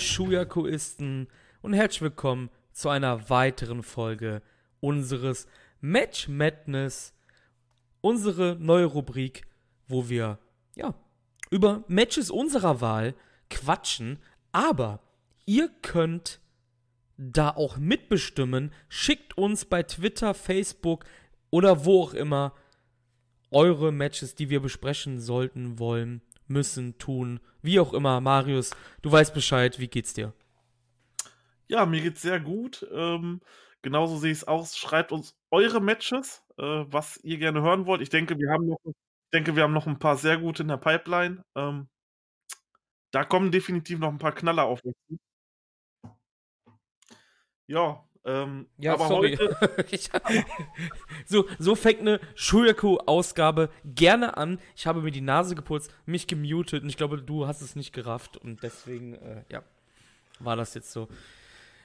Schuyakuisten und herzlich willkommen zu einer weiteren Folge unseres Match Madness, unsere neue Rubrik, wo wir ja über Matches unserer Wahl quatschen, aber ihr könnt da auch mitbestimmen. Schickt uns bei Twitter, Facebook oder wo auch immer eure Matches, die wir besprechen sollten, wollen, müssen, tun, wie auch immer. Marius, du weißt Bescheid, wie geht's dir? Ja, mir geht's sehr gut. Ähm, genauso sehe ich es aus. Schreibt uns eure Matches, äh, was ihr gerne hören wollt. Ich denke, wir haben noch, ich denke, wir haben noch ein paar sehr gute in der Pipeline. Ähm, da kommen definitiv noch ein paar Knaller auf uns. Ja, ähm, Ja, aber sorry. heute, so, so fängt eine Schuyaku-Ausgabe gerne an. Ich habe mir die Nase geputzt, mich gemutet und ich glaube, du hast es nicht gerafft und deswegen, äh, ja, war das jetzt so.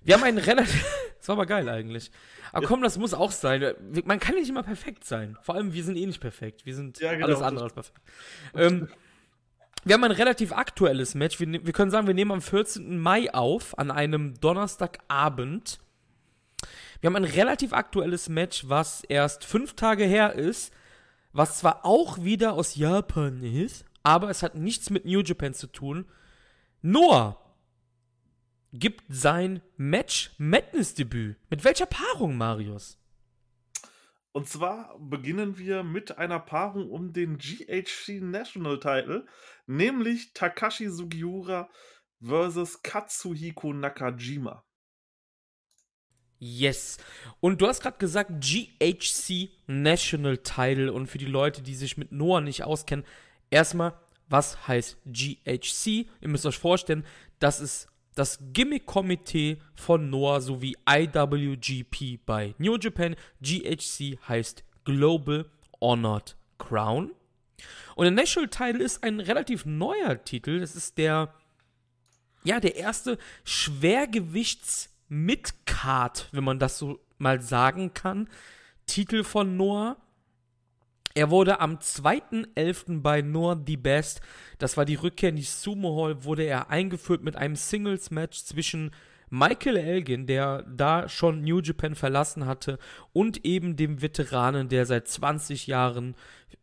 Wir haben einen relativ. Das war aber geil eigentlich. Aber komm, das muss auch sein. Man kann nicht immer perfekt sein. Vor allem, wir sind eh nicht perfekt. Wir sind Ja, genau, alles andere als perfekt. Ähm, wir haben ein relativ aktuelles Match. Wir, ne- wir können sagen, wir nehmen am 14. Mai auf, an einem Donnerstagabend. Wir haben ein relativ aktuelles Match, was erst fünf Tage her ist, was zwar auch wieder aus Japan ist, aber es hat nichts mit New Japan zu tun. Noah gibt sein Match Madness Debüt. Mit welcher Paarung, Marius? und zwar beginnen wir mit einer Paarung um den GHC National Title, nämlich Takashi Sugiura versus Katsuhiko Nakajima. Yes. Und du hast gerade gesagt GHC National Title und für die Leute, die sich mit Noah nicht auskennen, erstmal, was heißt GHC? Ihr müsst euch vorstellen, das ist das Gimmick-Komitee von Noah sowie IWGP bei New Japan. GHC heißt Global Honored Crown. Und der National Title ist ein relativ neuer Titel. Das ist der, ja, der erste Schwergewichts-Midcard, wenn man das so mal sagen kann, Titel von Noah. Er wurde am 2.11. bei Noah The Best, das war die Rückkehr in die Sumo Hall, wurde er eingeführt mit einem Singles-Match zwischen Michael Elgin, der da schon New Japan verlassen hatte, und eben dem Veteranen, der seit 20 Jahren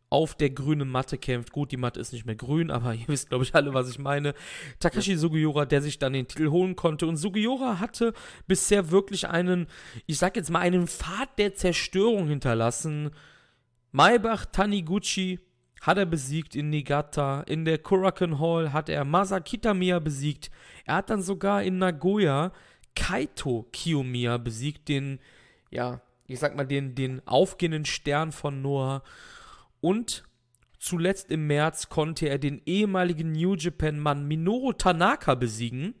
auf der grünen Matte kämpft. Gut, die Matte ist nicht mehr grün, aber ihr wisst, glaube ich, alle, was ich meine. Takashi Sugiura, der sich dann den Titel holen konnte. Und Sugiura hatte bisher wirklich einen, ich sag jetzt mal, einen Pfad der Zerstörung hinterlassen. Maibach Taniguchi hat er besiegt in Niigata. In der Korakuen Hall hat er Masa Kitamiya besiegt. Er hat dann sogar in Nagoya Kaito Kiyomiya besiegt, den, ja, ich sag mal, den, den aufgehenden Stern von Noah. Und zuletzt im März konnte er den ehemaligen New Japan-Mann Minoru Tanaka besiegen.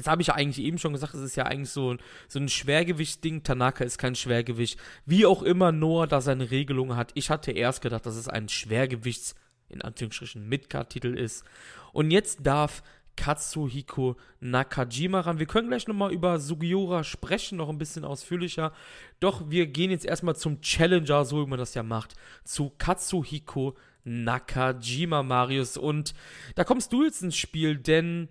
Jetzt habe ich ja eigentlich eben schon gesagt, es ist ja eigentlich so, so ein Schwergewichtsding. Tanaka ist kein Schwergewicht. Wie auch immer Noah da seine Regelung hat. Ich hatte erst gedacht, dass es ein Schwergewichts, in Anführungsstrichen, Midcard-Titel ist. Und jetzt darf Katsuhiko Nakajima ran. Wir können gleich nochmal über Sugiura sprechen, noch ein bisschen ausführlicher. Doch wir gehen jetzt erstmal zum Challenger, so wie man das ja macht, zu Katsuhiko Nakajima, Marius. Und da kommst du jetzt ins Spiel, denn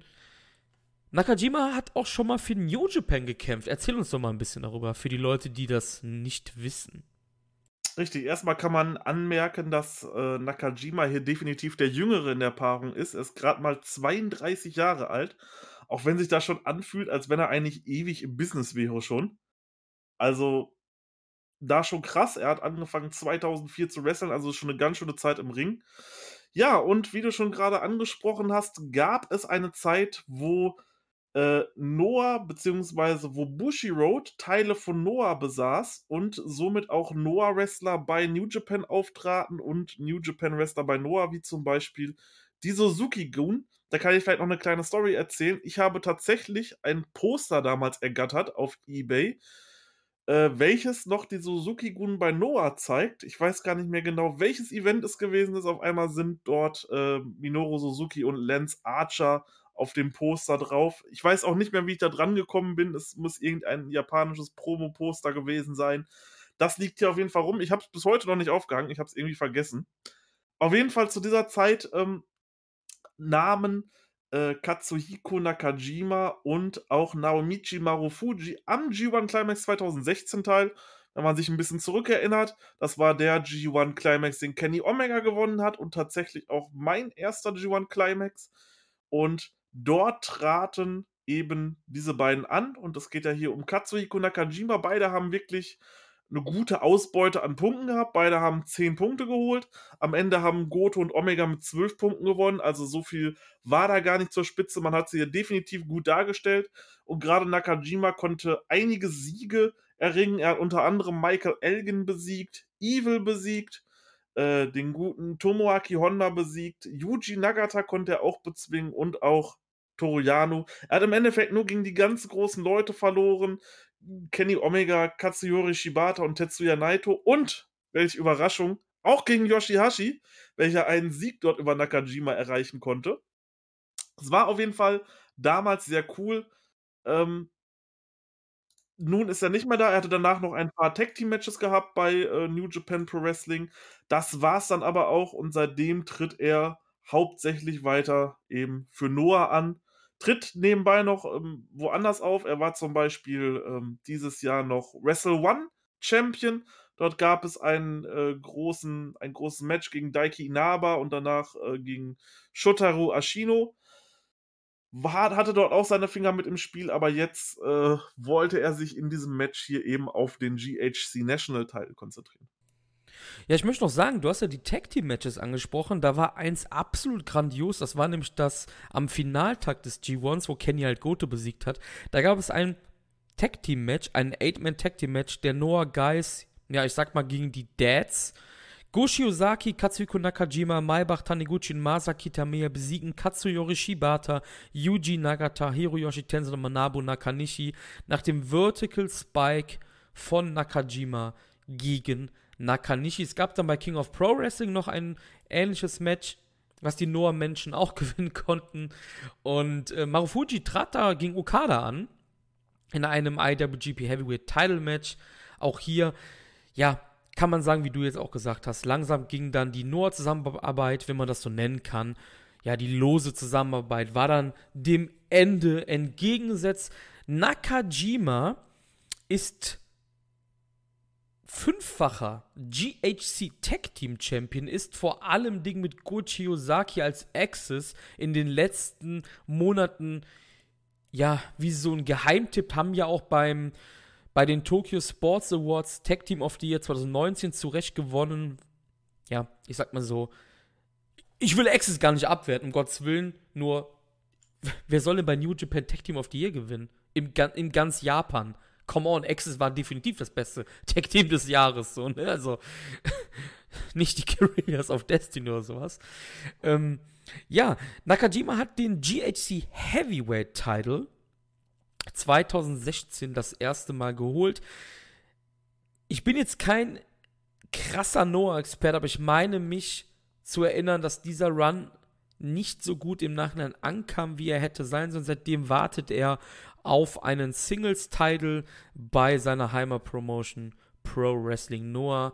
Nakajima hat auch schon mal für New Japan gekämpft. Erzähl uns doch mal ein bisschen darüber, für die Leute, die das nicht wissen. Richtig, erstmal kann man anmerken, dass äh, Nakajima hier definitiv der Jüngere in der Paarung ist. Er ist gerade mal 32 Jahre alt, auch wenn sich das schon anfühlt, als wenn er eigentlich ewig im Business wäre schon. Also, da schon krass. Er hat angefangen 2004 zu wresteln, also schon eine ganz schöne Zeit im Ring. Ja, und wie du schon gerade angesprochen hast, gab es eine Zeit, wo äh, Noah beziehungsweise wo Bushiroad Teile von Noah besaß und somit auch Noah-Wrestler bei New Japan auftraten und New Japan-Wrestler bei Noah, wie zum Beispiel die Suzuki-Gun. Da kann ich vielleicht noch eine kleine Story erzählen. Ich habe tatsächlich ein Poster damals ergattert auf Ebay, äh, welches noch die Suzuki-Gun bei Noah zeigt. Ich weiß gar nicht mehr genau, welches Event es gewesen ist. Auf einmal sind dort äh, Minoru Suzuki und Lance Archer auf dem Poster drauf. Ich weiß auch nicht mehr, wie ich da dran gekommen bin. Es muss irgendein japanisches Promo-Poster gewesen sein. Das liegt hier auf jeden Fall rum. Ich habe es bis heute noch nicht aufgehangen. Ich habe es irgendwie vergessen. Auf jeden Fall zu dieser Zeit ähm, nahmen äh, Katsuhiko Nakajima und auch Naomichi Marufuji am G1 Climax 2016 teil. Wenn man sich ein bisschen zurückerinnert, das war der G1 Climax, den Kenny Omega gewonnen hat und tatsächlich auch mein erster G1 Climax. Und dort traten eben diese beiden an und es geht ja hier um Katsuhiko Nakajima. Beide haben wirklich eine gute Ausbeute an Punkten gehabt. Beide haben 10 Punkte geholt. Am Ende haben Goto und Omega mit 12 Punkten gewonnen. Also so viel war da gar nicht zur Spitze. Man hat sie hier definitiv gut dargestellt. Und gerade Nakajima konnte einige Siege erringen. Er hat unter anderem Michael Elgin besiegt, Evil besiegt, äh, den guten Tomoaki Honda besiegt, Yuji Nagata konnte er auch bezwingen und auch Toriano. Er hat im Endeffekt nur gegen die ganz großen Leute verloren. Kenny Omega, Katsuyori Shibata und Tetsuya Naito und, welche Überraschung, auch gegen Yoshihashi, welcher einen Sieg dort über Nakajima erreichen konnte. Es war auf jeden Fall damals sehr cool. Ähm, nun ist er nicht mehr da. Er hatte danach noch ein paar Tag-Team-Matches gehabt bei äh, New Japan Pro Wrestling. Das war's dann aber auch und seitdem tritt er hauptsächlich weiter eben für Noah an. Tritt nebenbei noch ähm, woanders auf. Er war zum Beispiel ähm, dieses Jahr noch Wrestle One Champion. Dort gab es einen äh, großen, ein großes Match gegen Daiki Inaba und danach äh, gegen Shotaro Ashino war, hatte dort auch seine Finger mit im Spiel, aber jetzt äh, wollte er sich in diesem Match hier eben auf den GHC National Title konzentrieren. Ja, ich möchte noch sagen, du hast ja die Tag Team Matches angesprochen. Da war eins absolut grandios. Das war nämlich das am Finaltag des G1s, wo Kenny halt Goto besiegt hat. Da gab es ein Tag Team Match, ein Eight-Man Tag Team Match der Noah Guys, ja, ich sag mal gegen die Dads Goshi Ozaki, Katsuhiko Nakajima, Maibach Taniguchi und Masaki Tameya besiegen Katsuyori Shibata, Yuji Nagata, Hiroyoshi Tenzan und Manabu Nakanishi nach dem Vertical Spike von Nakajima gegen Nakanishi. Es gab dann bei King of Pro Wrestling noch ein ähnliches Match, was die Noah-Menschen auch gewinnen konnten. Und äh, Marufuji trat da gegen Okada an in einem IWGP Heavyweight Title Match. Auch hier, ja, kann man sagen, wie du jetzt auch gesagt hast, langsam ging dann die Noah-Zusammenarbeit, wenn man das so nennen kann, ja, die lose Zusammenarbeit war dann dem Ende entgegengesetzt. Nakajima ist fünffacher GHC Tag Team Champion, ist vor allem Ding mit Gochi Ozaki als Axis in den letzten Monaten, ja, wie so ein Geheimtipp, haben ja auch beim bei den Tokyo Sports Awards Tag Team of the Year 2019 zurecht gewonnen. Ja, ich sag mal so. Ich will Access gar nicht abwerten, um Gottes Willen. Nur, wer soll denn bei New Japan Tag Team of the Year gewinnen? Im, in ganz Japan. Come on, Access war definitiv das beste Tag Team des Jahres. So, ne? Also, nicht die Guerrillas of Destiny oder sowas. Ähm, ja, Nakajima hat den GHC Heavyweight Title 2016 das erste Mal geholt. Ich bin jetzt kein krasser Noah-Experte, aber ich meine mich zu erinnern, dass dieser Run nicht so gut im Nachhinein ankam, wie er hätte sein sollen. Seitdem wartet er auf einen Singles-Title bei seiner Heimat-Promotion Pro Wrestling Noah.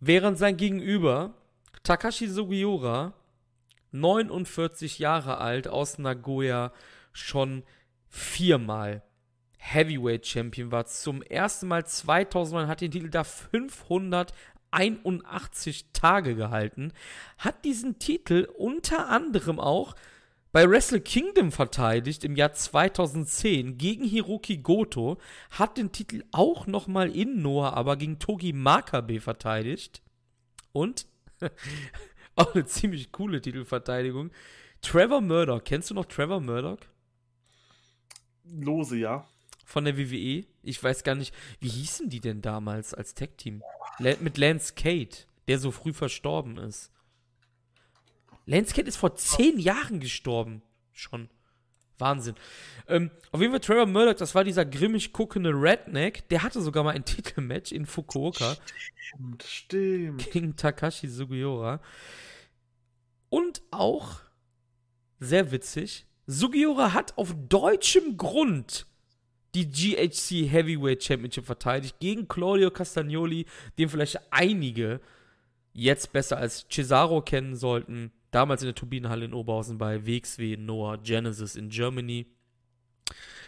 Während sein Gegenüber, Takashi Sugiura, 49 Jahre alt, aus Nagoya, schon viermal Heavyweight Champion war. Zum ersten Mal 2009 hat den Titel da 581 Tage gehalten. Hat diesen Titel unter anderem auch bei Wrestle Kingdom verteidigt im Jahr 2010 gegen Hiroki Goto. Hat den Titel auch nochmal in Noah, aber gegen Togi Makabe verteidigt. Und auch eine ziemlich coole Titelverteidigung. Trevor Murdoch. Kennst du noch Trevor Murdoch? Lose, ja. Von der WWE. Ich weiß gar nicht, wie hießen die denn damals als Tech-Team? mit Lance Kate, der so früh verstorben ist. Lance Kate ist vor zehn Jahren gestorben. Schon. Wahnsinn. Ähm, auf jeden Fall Trevor Murdoch, das war dieser grimmig guckende Redneck, der hatte sogar mal ein Titelmatch in Fukuoka. Stimmt, stimmt. Gegen Takashi Sugiura. Und auch, sehr witzig, Sugiura hat auf deutschem Grund die GHC Heavyweight Championship verteidigt gegen Claudio Castagnoli, den vielleicht einige jetzt besser als Cesaro kennen sollten. damals in der Turbinenhalle in Oberhausen bei WXW Noah Genesis in Germany.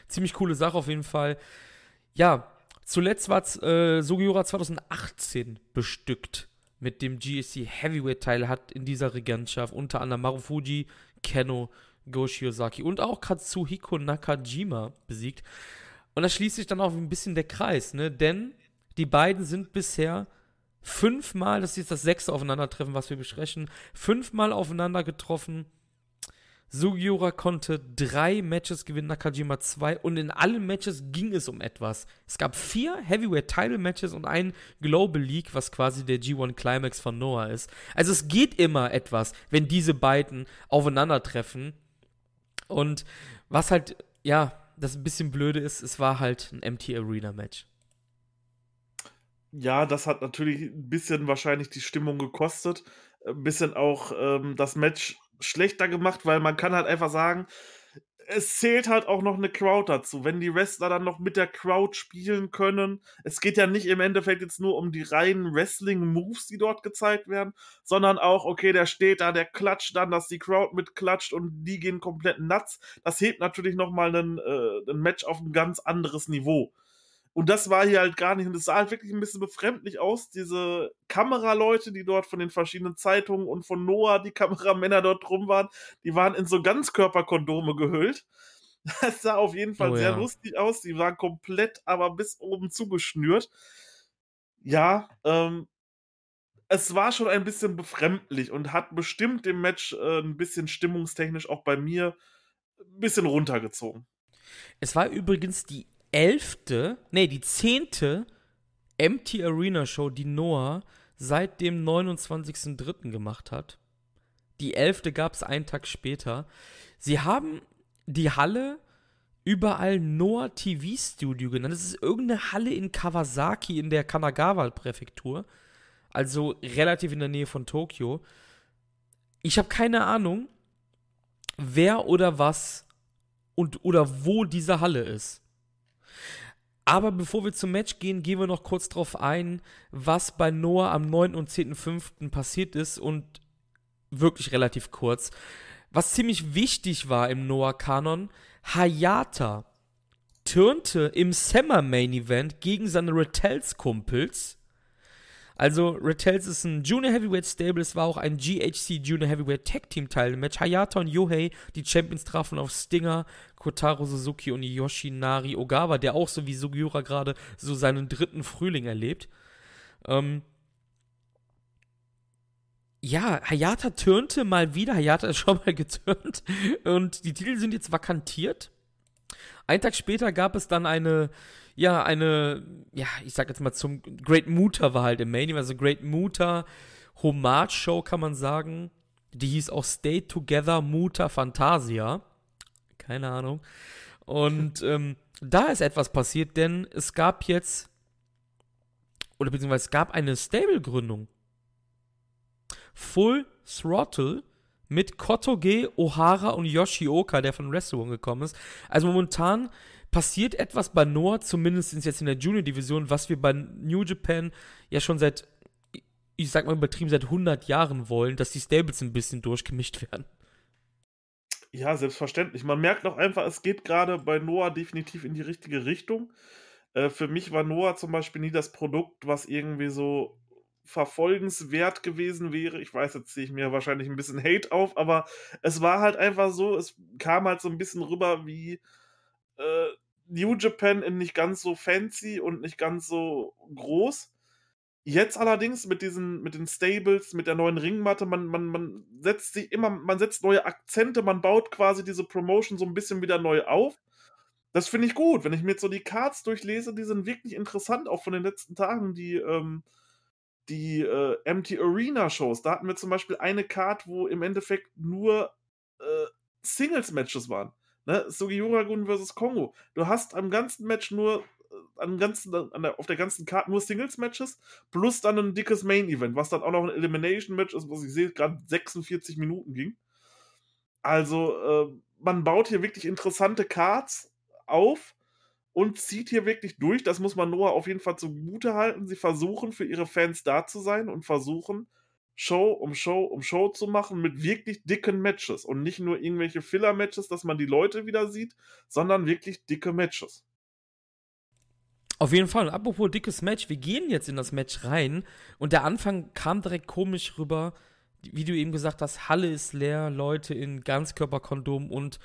Ziemlich coole Sache auf jeden Fall. Ja, zuletzt war äh, Sugiura 2018 bestückt mit dem GSC Heavyweight Teil, hat in dieser Regentschaft unter anderem Marufuji, Keno, Go Shiozaki und auch Katsuhiko Nakajima besiegt. Und da schließt sich dann auch ein bisschen der Kreis, ne? Denn die beiden sind bisher fünfmal, das ist jetzt das sechste Aufeinandertreffen, was wir besprechen, fünfmal aufeinander getroffen. Sugiura konnte drei Matches gewinnen, Nakajima zwei und in allen Matches ging es um etwas. Es gab vier Heavyweight Title Matches und ein Global League, was quasi der G1 Climax von Noah ist. Also es geht immer etwas, wenn diese beiden aufeinandertreffen. Und was halt, ja, das ein bisschen blöde ist, es war halt ein MT Arena Match. Ja, das hat natürlich ein bisschen wahrscheinlich die Stimmung gekostet. Ein bisschen auch ähm, das Match schlechter gemacht, weil man kann halt einfach sagen, es zählt halt auch noch eine Crowd dazu. Wenn die Wrestler dann noch mit der Crowd spielen können, es geht ja nicht im Endeffekt jetzt nur um die reinen Wrestling-Moves, die dort gezeigt werden, sondern auch, okay, der steht da, der klatscht dann, dass die Crowd mitklatscht und die gehen komplett nuts. Das hebt natürlich nochmal ein, äh, ein Match auf ein ganz anderes Niveau. Und das war hier halt gar nicht. Und es sah halt wirklich ein bisschen befremdlich aus. Diese Kameraleute, die dort von den verschiedenen Zeitungen und von Noah, die Kameramänner dort rum waren, die waren in so Ganzkörperkondome gehüllt. Das sah auf jeden Fall oh, sehr ja. lustig aus. Die waren komplett, aber bis oben zugeschnürt. Ja, ähm, es war schon ein bisschen befremdlich und hat bestimmt dem Match äh, ein bisschen stimmungstechnisch auch bei mir ein bisschen runtergezogen. Es war übrigens die elfte, nee, die zehnte Empty Arena Show, die Noah seit dem 29.03. gemacht hat. Die elfte gab es einen Tag später. Sie haben die Halle überall Noah TV Studio genannt. Das ist irgendeine Halle in Kawasaki in der Kanagawa-Präfektur. Also relativ in der Nähe von Tokio. Ich habe keine Ahnung, wer oder was und oder wo diese Halle ist. Aber bevor wir zum Match gehen, gehen wir noch kurz darauf ein, was bei Noah am 9. und 10.5. passiert ist und wirklich relativ kurz. Was ziemlich wichtig war im Noah-Kanon, Hayata turnte im Summer Main Event gegen seine Retells-Kumpels also, Retells ist ein Junior Heavyweight Stable. Es war auch ein GHC Junior Heavyweight Tag Team Teil Match. Hayata und Yohei, die Champions, trafen auf Stinger, Kotaro Suzuki und Yoshinari Ogawa, der auch so wie Sugiura gerade so seinen dritten Frühling erlebt. Ähm, ja, Hayata turnte mal wieder. Hayata ist schon mal geturnt. Und die Titel sind jetzt vakantiert. Ein Tag später gab es dann eine ja, eine, ja, ich sag jetzt mal zum Great Muta war halt im Main also Great Muta Homage Show kann man sagen. Die hieß auch Stay Together Muta Fantasia. Keine Ahnung. Und ähm, da ist etwas passiert, denn es gab jetzt, oder beziehungsweise es gab eine Stable-Gründung. Full Throttle mit Kotoge, Ohara und Yoshioka, der von Wrestle gekommen ist. Also momentan passiert etwas bei Noah, zumindest jetzt in der Junior-Division, was wir bei New Japan ja schon seit, ich sag mal übertrieben, seit 100 Jahren wollen, dass die Stables ein bisschen durchgemischt werden. Ja, selbstverständlich. Man merkt auch einfach, es geht gerade bei Noah definitiv in die richtige Richtung. Äh, für mich war Noah zum Beispiel nie das Produkt, was irgendwie so verfolgenswert gewesen wäre. Ich weiß, jetzt ziehe ich mir wahrscheinlich ein bisschen Hate auf, aber es war halt einfach so, es kam halt so ein bisschen rüber wie äh, New Japan in nicht ganz so fancy und nicht ganz so groß. Jetzt allerdings mit diesen, mit den Stables, mit der neuen Ringmatte, man, man, man setzt sich immer, man setzt neue Akzente, man baut quasi diese Promotion so ein bisschen wieder neu auf. Das finde ich gut. Wenn ich mir jetzt so die Cards durchlese, die sind wirklich interessant, auch von den letzten Tagen, die, ähm, die äh, Empty Arena Shows. Da hatten wir zum Beispiel eine Card, wo im Endeffekt nur äh, Singles-Matches waren. Ne? Sugiura Gun versus Kongo. Du hast am ganzen Match nur, am ganzen, an der, auf der ganzen Karte nur Singles-Matches, plus dann ein dickes Main-Event, was dann auch noch ein Elimination-Match ist, was ich sehe, gerade 46 Minuten ging. Also, äh, man baut hier wirklich interessante Cards auf und zieht hier wirklich durch. Das muss man Noah auf jeden Fall zugute halten. Sie versuchen für ihre Fans da zu sein und versuchen Show um Show um Show zu machen mit wirklich dicken Matches und nicht nur irgendwelche Filler-Matches, dass man die Leute wieder sieht, sondern wirklich dicke Matches. Auf jeden Fall. Und apropos dickes Match, wir gehen jetzt in das Match rein und der Anfang kam direkt komisch rüber. Wie du eben gesagt hast, Halle ist leer, Leute in Ganzkörperkondom und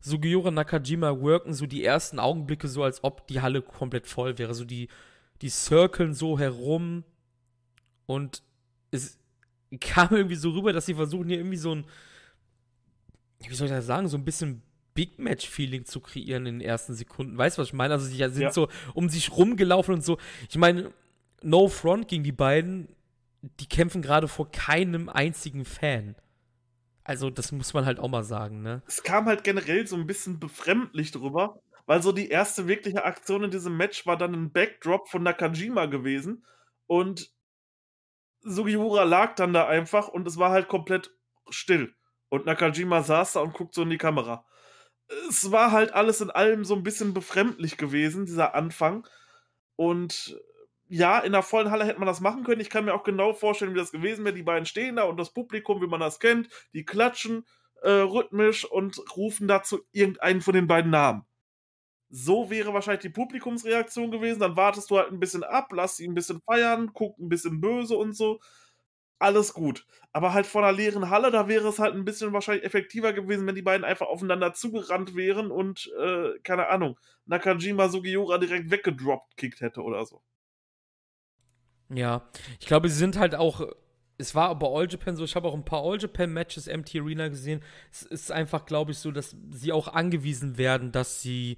Sugiura Nakajima worken so die ersten Augenblicke so, als ob die Halle komplett voll wäre. So die, die circlen so herum und es kam irgendwie so rüber, dass sie versuchen hier irgendwie so ein, wie soll ich das sagen, so ein bisschen Big Match-Feeling zu kreieren in den ersten Sekunden. Weißt du, was ich meine? Also sie sind ja. so um sich rumgelaufen und so. Ich meine, No Front gegen die beiden, die kämpfen gerade vor keinem einzigen Fan. Also, das muss man halt auch mal sagen, ne? Es kam halt generell so ein bisschen befremdlich drüber, weil so die erste wirkliche Aktion in diesem Match war dann ein Backdrop von Nakajima gewesen und Sugiura lag dann da einfach und es war halt komplett still. Und Nakajima saß da und guckt so in die Kamera. Es war halt alles in allem so ein bisschen befremdlich gewesen, dieser Anfang. Und ja, in der vollen Halle hätte man das machen können. Ich kann mir auch genau vorstellen, wie das gewesen wäre. Die beiden stehen da und das Publikum, wie man das kennt, die klatschen äh, rhythmisch und rufen dazu irgendeinen von den beiden Namen. So wäre wahrscheinlich die Publikumsreaktion gewesen. Dann wartest du halt ein bisschen ab, lass sie ein bisschen feiern, guck ein bisschen böse und so. Alles gut. Aber halt vor einer leeren Halle, da wäre es halt ein bisschen wahrscheinlich effektiver gewesen, wenn die beiden einfach aufeinander zugerannt wären und, äh, keine Ahnung, Nakajima Sugiura direkt weggedroppt kickt hätte oder so. Ja, ich glaube, sie sind halt auch. Es war bei All Japan so, ich habe auch ein paar All Japan Matches MT Arena gesehen. Es ist einfach, glaube ich, so, dass sie auch angewiesen werden, dass sie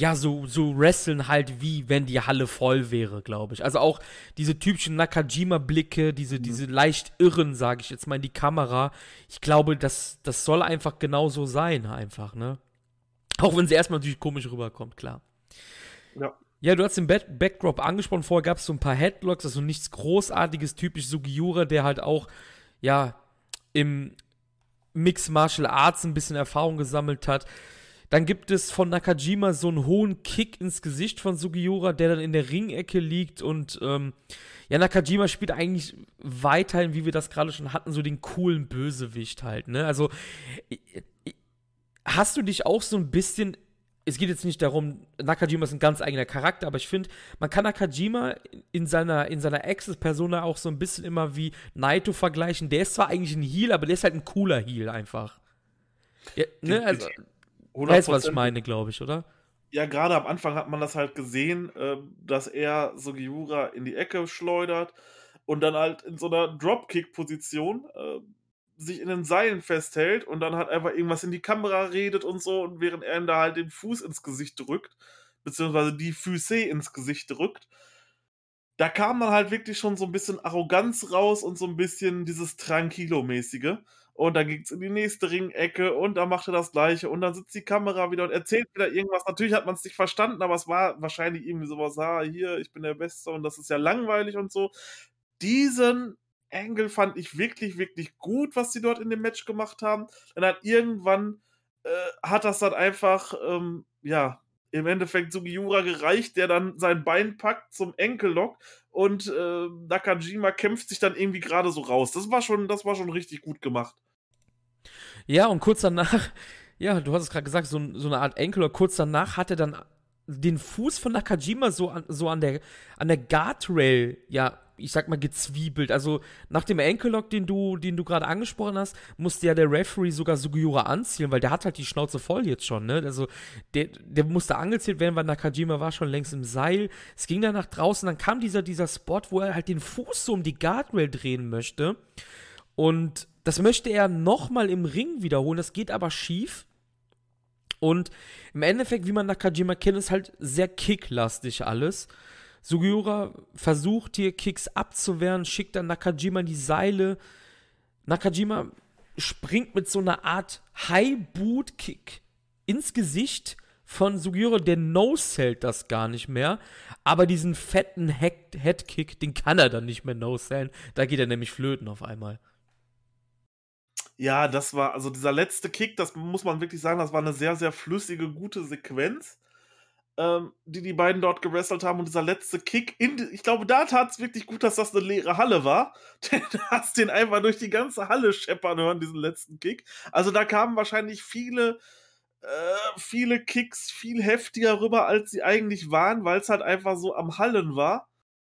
ja, so, so wresteln halt wie wenn die Halle voll wäre, glaube ich. Also auch diese typischen Nakajima-Blicke, diese, mhm. diese leicht irren, sage ich jetzt mal in die Kamera. Ich glaube, das, das soll einfach genauso sein, einfach, ne? Auch wenn sie erstmal natürlich komisch rüberkommt, klar. Ja. Ja, du hast den Back Backdrop angesprochen. Vorher gab es so ein paar Headlocks, also nichts Großartiges, typisch Sugiura, der halt auch, ja, im Mixed Martial Arts ein bisschen Erfahrung gesammelt hat. Dann gibt es von Nakajima so einen hohen Kick ins Gesicht von Sugiura, der dann in der Ringecke liegt und ähm, ja, Nakajima spielt eigentlich weiterhin, wie wir das gerade schon hatten, so den coolen Bösewicht halt, ne? Also hast du dich auch so ein bisschen es geht jetzt nicht darum, Nakajima ist ein ganz eigener Charakter, aber ich finde, man kann Nakajima in seiner, in seiner Access-Persona auch so ein bisschen immer wie Naito vergleichen. Der ist zwar eigentlich ein Heal, aber der ist halt ein cooler Heal einfach. Ja, ne? Also, Weißt du, was ich meine, glaube ich, oder? Ja, gerade am Anfang hat man das halt gesehen, äh, dass er Sugiura in die Ecke schleudert und dann halt in so einer Dropkick-Position äh, sich in den Seilen festhält und dann halt einfach irgendwas in die Kamera redet und so und während er ihm da halt den Fuß ins Gesicht drückt, beziehungsweise die Füße ins Gesicht drückt, da kam dann halt wirklich schon so ein bisschen Arroganz raus und so ein bisschen dieses Tranquilo-mäßige und dann ging es in die nächste Ringecke und da macht er das gleiche und dann sitzt die Kamera wieder und erzählt wieder irgendwas. Natürlich hat man es nicht verstanden, aber es war wahrscheinlich irgendwie sowas, ah, hier, ich bin der Beste und das ist ja langweilig und so. Diesen Angle fand ich wirklich, wirklich gut, was sie dort in dem Match gemacht haben. Dann hat irgendwann, äh, hat das dann einfach, ähm, ja, im Endeffekt Sugiura gereicht, der dann sein Bein packt zum Enkellock und äh, Nakajima kämpft sich dann irgendwie gerade so raus. Das war schon, das war schon richtig gut gemacht. Ja, und kurz danach, ja, du hast es gerade gesagt, so, so eine Art Enkel, kurz danach hat er dann den Fuß von Nakajima so an, so an der, an der Guardrail, ja, ich sag mal, gezwiebelt. Also nach dem Enkellock, den du, den du gerade angesprochen hast, musste ja der Referee sogar Sugiura anziehen, weil der hat halt die Schnauze voll jetzt schon, ne? Also der, der musste angezählt werden, weil Nakajima war schon längst im Seil. Es ging dann nach draußen, dann kam dieser, dieser Spot, wo er halt den Fuß so um die Guardrail drehen möchte. Und das möchte er nochmal im Ring wiederholen, das geht aber schief. Und im Endeffekt, wie man Nakajima kennt, ist halt sehr kicklastig alles. Sugiura versucht hier Kicks abzuwehren, schickt dann Nakajima in die Seile. Nakajima springt mit so einer Art High-Boot-Kick ins Gesicht von Sugiura, der no-sellt das gar nicht mehr. Aber diesen fetten Head-Kick, den kann er dann nicht mehr no-sellen. Da geht er nämlich flöten auf einmal. Ja, das war, also dieser letzte Kick, das muss man wirklich sagen, das war eine sehr, sehr flüssige, gute Sequenz. ähm, die die beiden dort gewrestelt haben und dieser letzte Kick, in, ich glaube, da tat es wirklich gut, dass das eine leere Halle war. Denn du hast den einfach durch die ganze Halle scheppern hören, diesen letzten Kick. Also da kamen wahrscheinlich viele, äh, viele Kicks viel heftiger rüber, als sie eigentlich waren, weil es halt einfach so am Hallen war.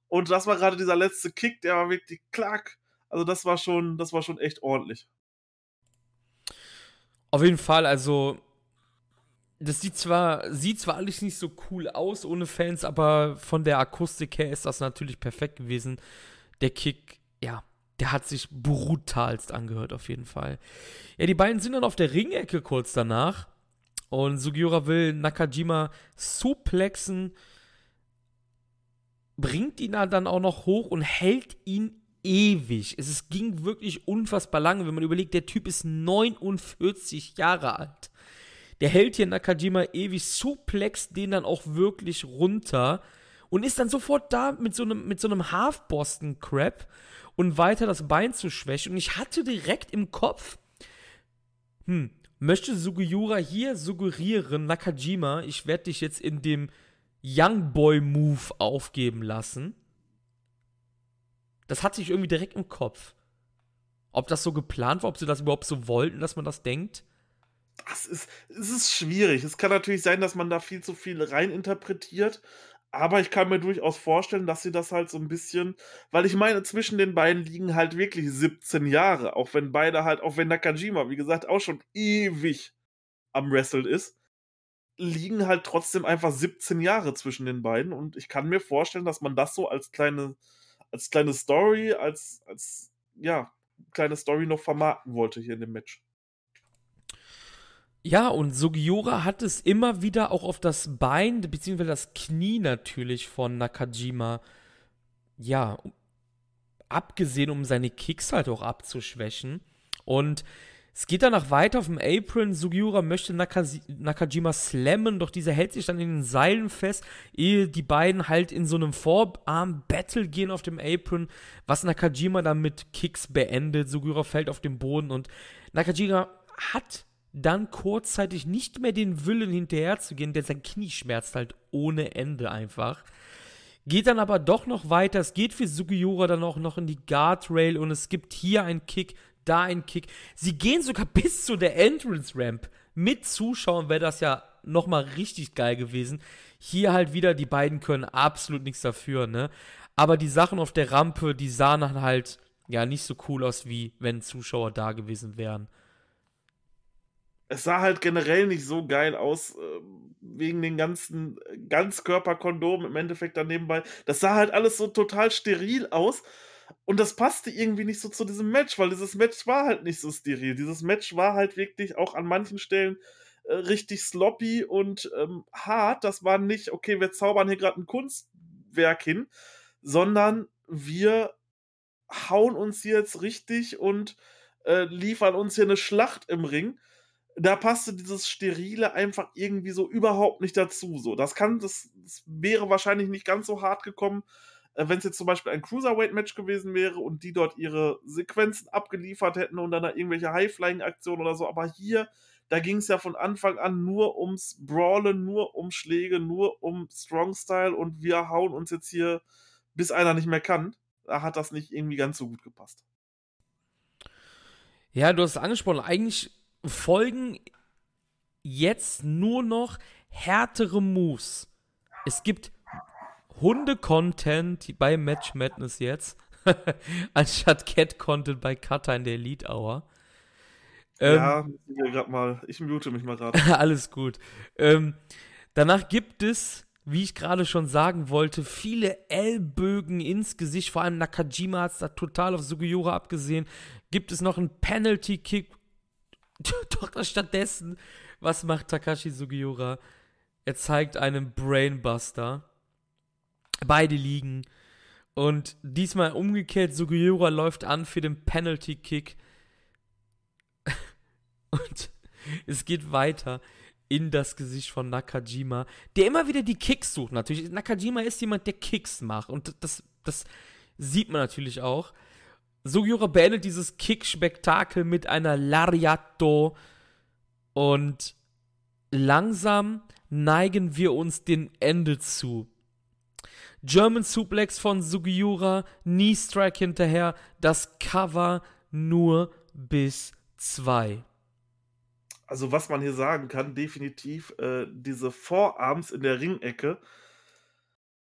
Und das war gerade dieser letzte Kick, der war wirklich klack. Also das war schon, das war schon echt ordentlich. Auf jeden Fall, also das sieht zwar, sieht zwar alles nicht so cool aus ohne Fans, aber von der Akustik her ist das natürlich perfekt gewesen. Der Kick, ja, der hat sich brutalst angehört, auf jeden Fall. Ja, die beiden sind dann auf der Ringecke kurz danach. Und Sugiura will Nakajima suplexen, bringt ihn dann auch noch hoch und hält ihn ewig. Es, ging wirklich unfassbar lange, wenn man überlegt, der Typ ist 49 Jahre alt. Der hält hier Nakajima ewig, suplext den dann auch wirklich runter und ist dann sofort da mit so einem, mit so einem Half-Boston-Crap und weiter das Bein zu schwächen. Und ich hatte direkt im Kopf, hm, möchte Sugiura hier suggerieren, Nakajima, ich werde dich jetzt in dem Young Boy Move aufgeben lassen. Das hatte ich irgendwie direkt im Kopf. Ob das so geplant war, ob sie das überhaupt so wollten, dass man das denkt. Das ist, es ist schwierig. Es kann natürlich sein, dass man da viel zu viel reininterpretiert. Aber ich kann mir durchaus vorstellen, dass sie das halt so ein bisschen, weil ich meine, zwischen den beiden liegen halt wirklich 17 Jahre, auch wenn beide halt, auch wenn Nakajima, wie gesagt, auch schon ewig am Wrestle ist, liegen halt trotzdem einfach 17 Jahre zwischen den beiden und ich kann mir vorstellen, dass man das so als kleine, als kleine Story, als, als, ja, kleine Story noch vermarkten wollte hier in dem Match. Ja, und Sugiura hat es immer wieder auch auf das Bein, beziehungsweise das Knie natürlich von Nakajima, ja, abgesehen, um seine Kicks halt auch abzuschwächen. Und es geht danach weiter auf dem Apron. Sugiura möchte Nakasi Nakajima slammen, doch dieser hält sich dann in den Seilen fest, ehe die beiden halt in so einem Vorarm-Battle gehen auf dem Apron, was Nakajima dann mit Kicks beendet. Sugiura fällt auf den Boden und Nakajima hat dann kurzzeitig nicht mehr den Willen hinterherzugehen, denn sein Knie schmerzt halt ohne Ende einfach. Geht dann aber doch noch weiter. Es geht für Sugiura dann auch noch in die Guardrail und es gibt hier einen Kick, da einen Kick. Sie gehen sogar bis zu der Entrance Ramp. Mit Zuschauern wäre das ja nochmal richtig geil gewesen. Hier halt wieder, die beiden können absolut nichts dafür, ne? Aber die Sachen auf der Rampe, die sahen dann halt ja nicht so cool aus, wie wenn Zuschauer da gewesen wären es sah halt generell nicht so geil aus, äh, wegen den ganzen Ganzkörperkondomen im Endeffekt dann nebenbei. Das sah halt alles so total steril aus. Und das passte irgendwie nicht so zu diesem Match, weil dieses Match war halt nicht so steril. Dieses Match war halt wirklich auch an manchen Stellen äh, richtig sloppy und ähm, hart. Das war nicht, okay, wir zaubern hier gerade ein Kunstwerk hin, sondern wir hauen uns jetzt richtig und äh, liefern uns hier eine Schlacht im Ring da passte dieses Sterile einfach irgendwie so überhaupt nicht dazu. So, das kann, das, das wäre wahrscheinlich nicht ganz so hart gekommen, wenn es jetzt zum Beispiel ein Cruiserweight-Match gewesen wäre und die dort ihre Sequenzen abgeliefert hätten und dann da irgendwelche High-Flying-Aktionen oder so. Aber hier, da ging es ja von Anfang an nur ums Brawlen, nur um Schläge, nur um Strong-Style und wir hauen uns jetzt hier, bis einer nicht mehr kann. Da hat das nicht irgendwie ganz so gut gepasst. Ja, du hast es angesprochen. Eigentlich folgen jetzt nur noch härtere Moves. Es gibt Hunde-Content bei Match Madness jetzt, anstatt Cat-Content bei Cutter in der Elite Hour. Ähm, ja, ich, grad mal, ich mute mich mal gerade. alles gut. Ähm, danach gibt es, wie ich gerade schon sagen wollte, viele Ellbögen ins Gesicht. Vor allem Nakajima hat es da total auf Sugiura abgesehen. Gibt es noch einen Penalty-Kick Doch stattdessen, was macht Takashi Sugiura? Er zeigt einen Brainbuster. Beide liegen. Und diesmal umgekehrt, Sugiura läuft an für den Penalty Kick. Und es geht weiter in das Gesicht von Nakajima, der immer wieder die Kicks sucht. Natürlich, Nakajima ist jemand, der Kicks macht. Und das, das sieht man natürlich auch. Sugiura beendet dieses Kick-Spektakel mit einer Lariato und langsam neigen wir uns dem Ende zu. German Suplex von Sugiura, Knee Strike hinterher, das Cover nur bis 2. Also was man hier sagen kann, definitiv äh, diese Vorarms in der Ringecke,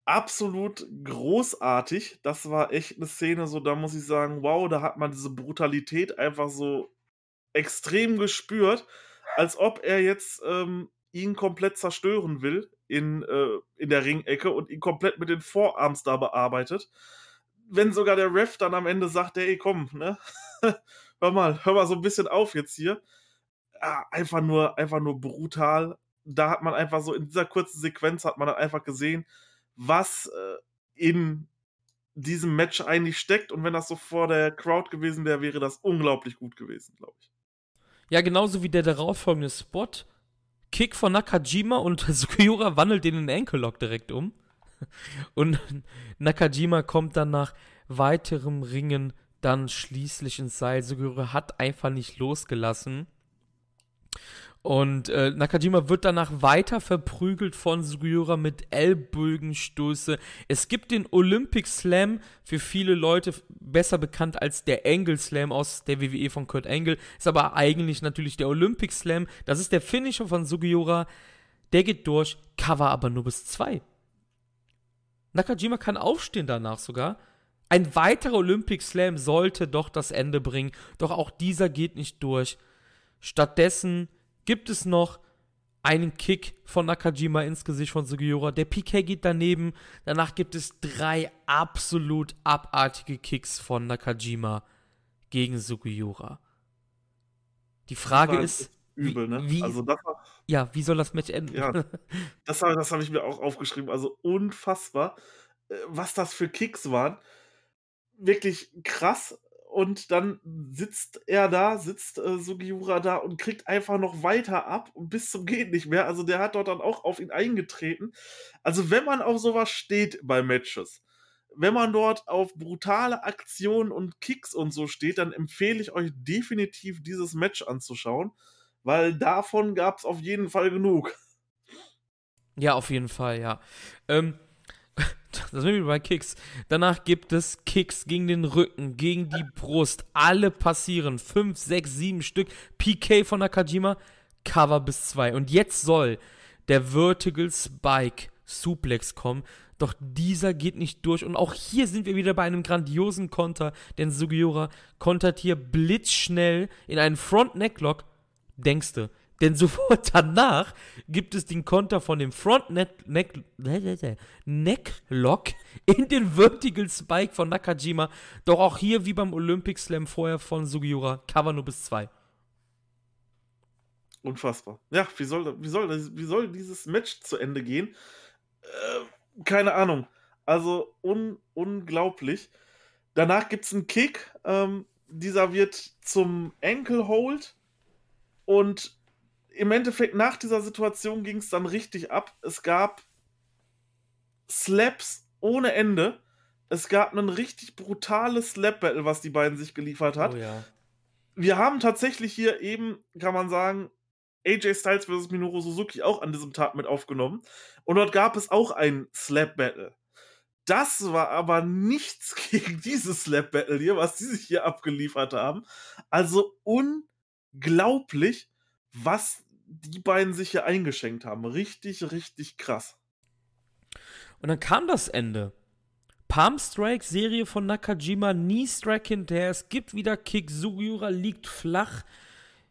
absolut großartig. Das war echt eine Szene, so da muss ich sagen, wow, da hat man diese Brutalität einfach so extrem gespürt, als ob er jetzt ähm, ihn komplett zerstören will in, äh, in der Ringecke und ihn komplett mit den Vorarms da bearbeitet. Wenn sogar der Ref dann am Ende sagt, ey, komm, ne? hör mal, hör mal so ein bisschen auf jetzt hier. Ja, einfach nur, einfach nur brutal. Da hat man einfach so in dieser kurzen Sequenz hat man dann einfach gesehen, was äh, in diesem Match eigentlich steckt. Und wenn das so vor der Crowd gewesen wäre, wäre das unglaublich gut gewesen, glaube ich. Ja, genauso wie der darauffolgende Spot. Kick von Nakajima und Sugiura wandelt den in den Enkellock direkt um. Und Nakajima kommt dann nach weiterem Ringen dann schließlich ins Seil. Sugiura hat einfach nicht losgelassen. Und äh, Nakajima wird danach weiter verprügelt von Sugiura mit Ellbogenstöße. Es gibt den Olympic Slam, für viele Leute besser bekannt als der Angle Slam aus der WWE von Kurt Angle. Ist aber eigentlich natürlich der Olympic Slam. Das ist der Finisher von Sugiura. Der geht durch, Cover aber nur bis zwei. Nakajima kann aufstehen danach sogar. Ein weiterer Olympic Slam sollte doch das Ende bringen, doch auch dieser geht nicht durch. Stattdessen gibt es noch einen Kick von Nakajima ins Gesicht von Sugiura. Der PK geht daneben. Danach gibt es drei absolut abartige Kicks von Nakajima gegen Sugiura. Die Frage ist, übel, ne? Wie, also das war, ja, wie soll das Match enden? Ja, das, war, das habe ich mir auch aufgeschrieben. Also unfassbar, äh, was das für Kicks waren. Wirklich krass und dann sitzt er da, sitzt äh, Sugiura da und kriegt einfach noch weiter ab und bis zum geht nicht mehr. Also der hat dort dann auch auf ihn eingetreten. Also wenn man auf sowas steht bei Matches, wenn man dort auf brutale Aktionen und Kicks und so steht, dann empfehle ich euch definitiv dieses Match anzuschauen, weil davon gab es auf jeden Fall genug. Ja, auf jeden Fall, ja. Ähm, das sind wir bei Kicks. Danach gibt es Kicks gegen den Rücken, gegen die Brust. Alle passieren. Fünf, sechs, sieben Stück. PK von Nakajima. Cover bis zwei. Und jetzt soll der Vertical Spike Suplex kommen. Doch dieser geht nicht durch. Und auch hier sind wir wieder bei einem grandiosen Konter. Denn Sugiura kontert hier blitzschnell in einen Front Necklock. Denkste, denn sofort danach gibt es den Konter von dem Front Neck, Neck, Necklock in den Vertical Spike von Nakajima. Doch auch hier, wie beim Olympic Slam vorher von Sugiura, Cover nur bis 2. Unfassbar. Ja, wie soll, wie, soll wie soll dieses Match zu Ende gehen? Äh, keine Ahnung. Also un, unglaublich. Danach gibt es einen Kick. Ähm, dieser wird zum Ankle Hold. Und im Endeffekt nach dieser Situation ging es dann richtig ab. Es gab Slaps ohne Ende. Es gab ein richtig brutales Slap-Battle, was die beiden sich geliefert hat. Oh ja. Wir haben tatsächlich hier eben, kann man sagen, AJ Styles vs. Minoru Suzuki auch an diesem Tag mit aufgenommen. Und dort gab es auch ein Slap-Battle. Das war aber nichts gegen dieses Slap-Battle hier, was die sich hier abgeliefert haben. Also unglaublich, was die beiden sich hier eingeschenkt haben. Richtig, richtig krass. Und dann kam das Ende. Palm Strike Serie von Nakajima, Knee Strike hinterher. Es gibt wieder Kick. Sugiura liegt flach,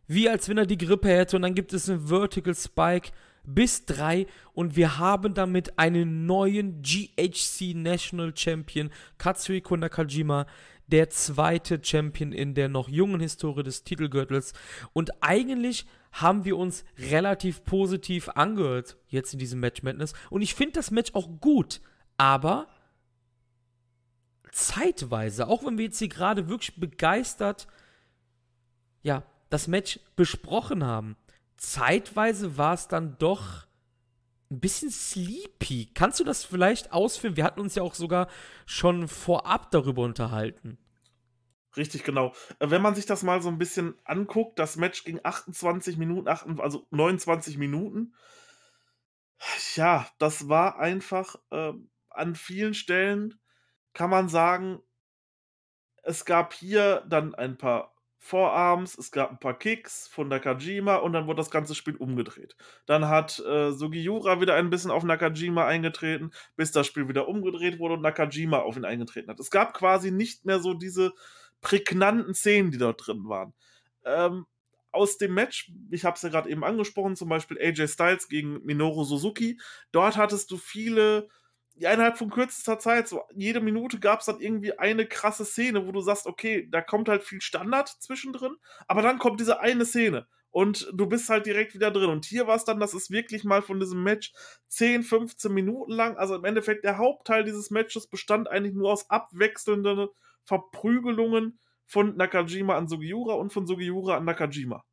wie als wenn er die Grippe hätte. Und dann gibt es einen Vertical Spike bis drei. Und wir haben damit einen neuen GHC National Champion, Katsuhiko Nakajima der zweite Champion in der noch jungen Historie des Titelgürtels. Und eigentlich haben wir uns relativ positiv angehört jetzt in diesem Match Madness. Und ich finde das Match auch gut. Aber zeitweise, auch wenn wir jetzt hier gerade wirklich begeistert, ja, das Match besprochen haben, zeitweise war es dann doch ein bisschen sleepy. Kannst du das vielleicht ausführen? Wir hatten uns ja auch sogar schon vorab darüber unterhalten. Richtig, genau. Äh, wenn man sich das mal so ein bisschen anguckt, das Match ging 28 Minuten, also 29 Minuten. Ja, das war einfach, äh, an vielen Stellen kann man sagen es gab hier dann ein paar Forearms, es gab 'n paar Kicks von Nakajima und dann wurde das ganze Spiel umgedreht. Dann hat, äh, Sugiura wieder ein bisschen auf Nakajima eingetreten, bis das Spiel wieder umgedreht wurde und Nakajima auf ihn eingetreten hat. Es gab quasi nicht mehr so diese prägnanten Szenen, die dort drin waren. Ähm, aus dem Match, ich habe es ja grad eben angesprochen, zum Beispiel AJ Styles gegen Minoru Suzuki. Dort hattest du viele ja, innerhalb von kürzester Zeit, so jede Minute gab's dann irgendwie eine krasse Szene, wo du sagst: „Okay, da kommt halt viel Standard zwischendrin, aber dann kommt diese eine Szene und du bist halt direkt wieder drin.“ Und hier war's dann, dass es wirklich mal von diesem Match 10, 15 Minuten lang also, im Endeffekt der Hauptteil dieses Matches bestand eigentlich nur aus abwechselnden Verprügelungen von Nakajima an Sugiura und von Sugiura an Nakajima.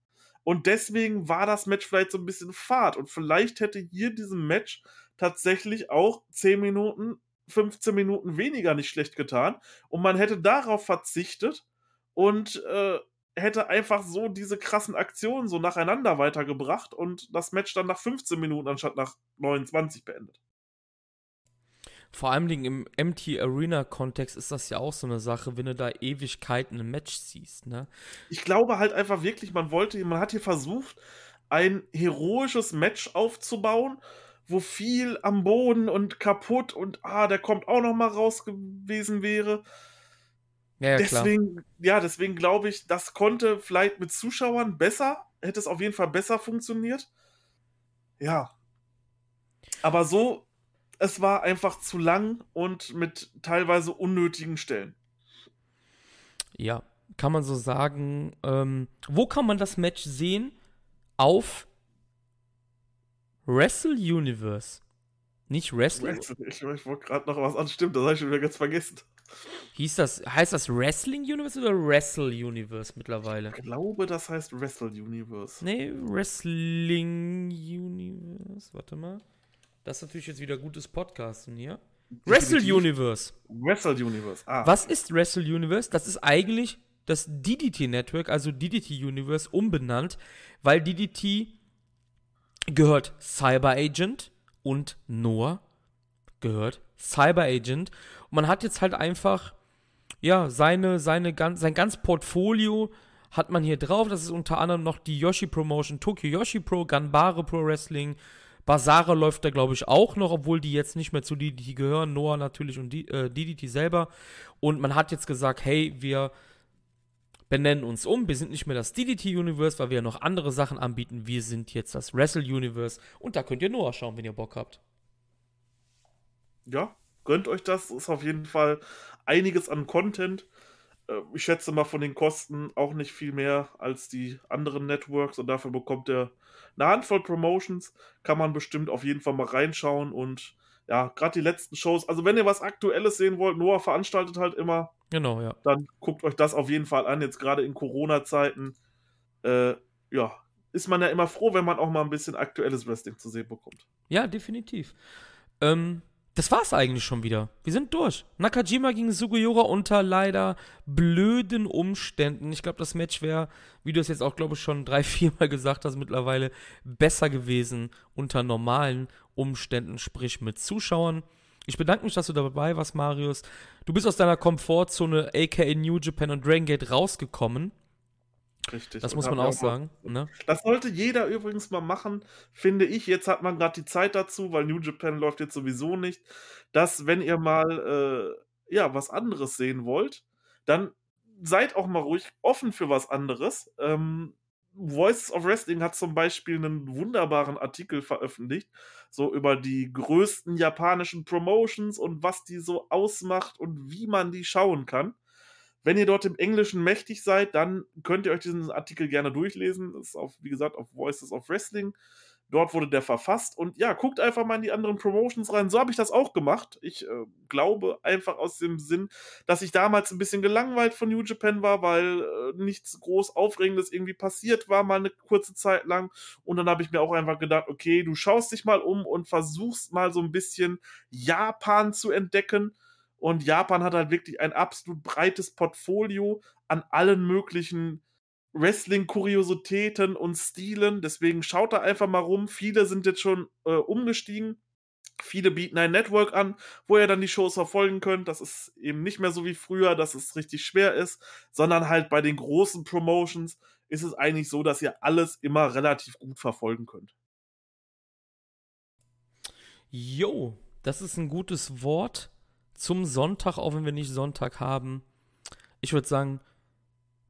Und deswegen war das Match vielleicht so 'n bisschen fad und vielleicht hätte hier diesem Match tatsächlich auch 10 Minuten, 15 Minuten weniger nicht schlecht getan und man hätte darauf verzichtet und, äh, hätte einfach so diese krassen Aktionen so nacheinander weitergebracht und das Match dann nach 15 Minuten anstatt nach 29 beendet. Vor allem Dingen im MT Arena Kontext ist das ja auch so 'ne Sache, wenn du da Ewigkeiten 'n Match siehst, ne? Ich glaube halt einfach wirklich, man wollte man hat hier versucht, ein heroisches Match aufzubauen, wo viel am Boden und kaputt und, ah, der kommt auch noch mal raus gewesen wäre. Ja, ja, klar. Deswegen ja, deswegen glaube ich, das konnte vielleicht mit Zuschauern besser hätte es auf jeden Fall besser funktioniert. Ja. Aber so es war einfach zu lang und mit teilweise unnötigen Stellen. Ja, kann man so sagen. Ähm, wo kann man das Match sehen? Auf Wrestle Universe. Nicht Wrestling? Wrestle ich ich wollte grad noch was an stimmt, das habe ich schon wieder ganz vergessen. Hieß das heißt das Wrestling Universe oder Wrestle Universe mittlerweile? Ich glaube, das heißt Wrestle Universe. Ne, Wrestling Universe. Warte mal. Das ist natürlich jetzt wieder gutes Podcasten hier. Wrestle. Universe. Wrestle Universe, ah. Was ist Wrestle Universe? Das ist eigentlich das DDT Network, also DDT Universe, umbenannt, weil DDT gehört Cyber Agent und Noah gehört Cyber Agent. Und man hat jetzt halt einfach, ja, seine, seine ganz, sein ganz Portfolio hat man hier drauf. Das ist unter anderem noch die Yoshi Promotion, Tokyo Yoshi Pro, Ganbare Pro Wrestling. Basara läuft da, glaube ich, auch noch, obwohl die jetzt nicht mehr zu DDT gehören. Noah natürlich und die, äh, DDT selber. Und man hat jetzt gesagt, hey, wir benennen uns um. Wir sind nicht mehr das DDT Universe, weil wir noch andere Sachen anbieten. Wir sind jetzt das Wrestle Universe. Und da könnt ihr Noah schauen, wenn ihr Bock habt. Ja, gönnt euch das. Ist auf jeden Fall einiges an Content. Äh, ich schätze mal von den Kosten auch nicht viel mehr als die anderen Networks und dafür bekommt ihr 'ne Handvoll Promotions. Kann man bestimmt auf jeden Fall mal reinschauen und ja, grad die letzten Shows also, wenn ihr was Aktuelles sehen wollt, Noah veranstaltet halt immer. Genau, ja. Dann guckt euch das auf jeden Fall an, jetzt grade in Corona-Zeiten. Äh, ja, ist man ja immer froh, wenn man auch mal 'n bisschen aktuelles Wrestling zu sehen bekommt. Ja, definitiv. Ähm, das war's eigentlich schon wieder. Wir sind durch. Nakajima gegen Sugiura unter leider blöden Umständen. Ich glaube, das Match wäre, wie du es jetzt auch, glaube ich, schon drei, viermal gesagt hast, mittlerweile besser gewesen unter normalen Umständen, sprich mit Zuschauern. Ich bedanke mich, dass du dabei warst, Marius. Du bist aus deiner Komfortzone, aka New Japan und Dragon Gate, rausgekommen. Richtig. Das muss man auch sagen, ne? das sollte jeder übrigens mal machen, finde ich. Jetzt hat man grad die Zeit dazu, weil New Japan läuft jetzt sowieso nicht, dass, wenn ihr mal, äh, ja, was anderes sehen wollt, dann seid auch mal ruhig offen für was anderes. Ähm, Voices of Wrestling hat zum Beispiel 'nen wunderbaren Artikel veröffentlicht, so über die größten japanischen Promotions und was die so ausmacht und wie man die schauen kann. Wenn ihr dort im Englischen mächtig seid, dann könnt ihr euch diesen Artikel gerne durchlesen. Das ist auf wie gesagt, auf Voices of Wrestling. Dort wurde der verfasst und ja, guckt einfach mal in die anderen Promotions rein. So habe ich das auch gemacht. Ich, äh, glaube einfach aus dem Sinn, dass ich damals 'n bisschen gelangweilt von New Japan war, weil, äh, nichts groß Aufregendes irgendwie passiert war, mal 'ne kurze Zeit lang. Und dann habe ich mir auch einfach gedacht: „Okay, du schaust dich mal um und versuchst mal so 'n bisschen Japan zu entdecken.“ Und Japan hat halt wirklich ein absolut breites Portfolio an allen möglichen Wrestling-Kuriositäten und Stilen. Deswegen schaut da einfach mal rum. Viele sind jetzt schon äh, umgestiegen. Viele bieten ein Network an, wo ihr dann die Shows verfolgen könnt. Das ist eben nicht mehr so wie früher, dass es richtig schwer ist, sondern halt bei den großen Promotions ist es eigentlich so, dass ihr alles immer relativ gut verfolgen könnt. Jo, das ist ein gutes Wort zum Sonntag, auch wenn wir nicht Sonntag haben. Ich würde sagen,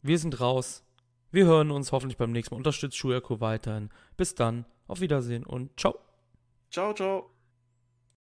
wir sind raus. Wir hören uns hoffentlich beim nächsten Mal. Unterstützt Schulerko weiterhin. Bis dann. Auf Wiedersehen und ciao. Ciao, ciao.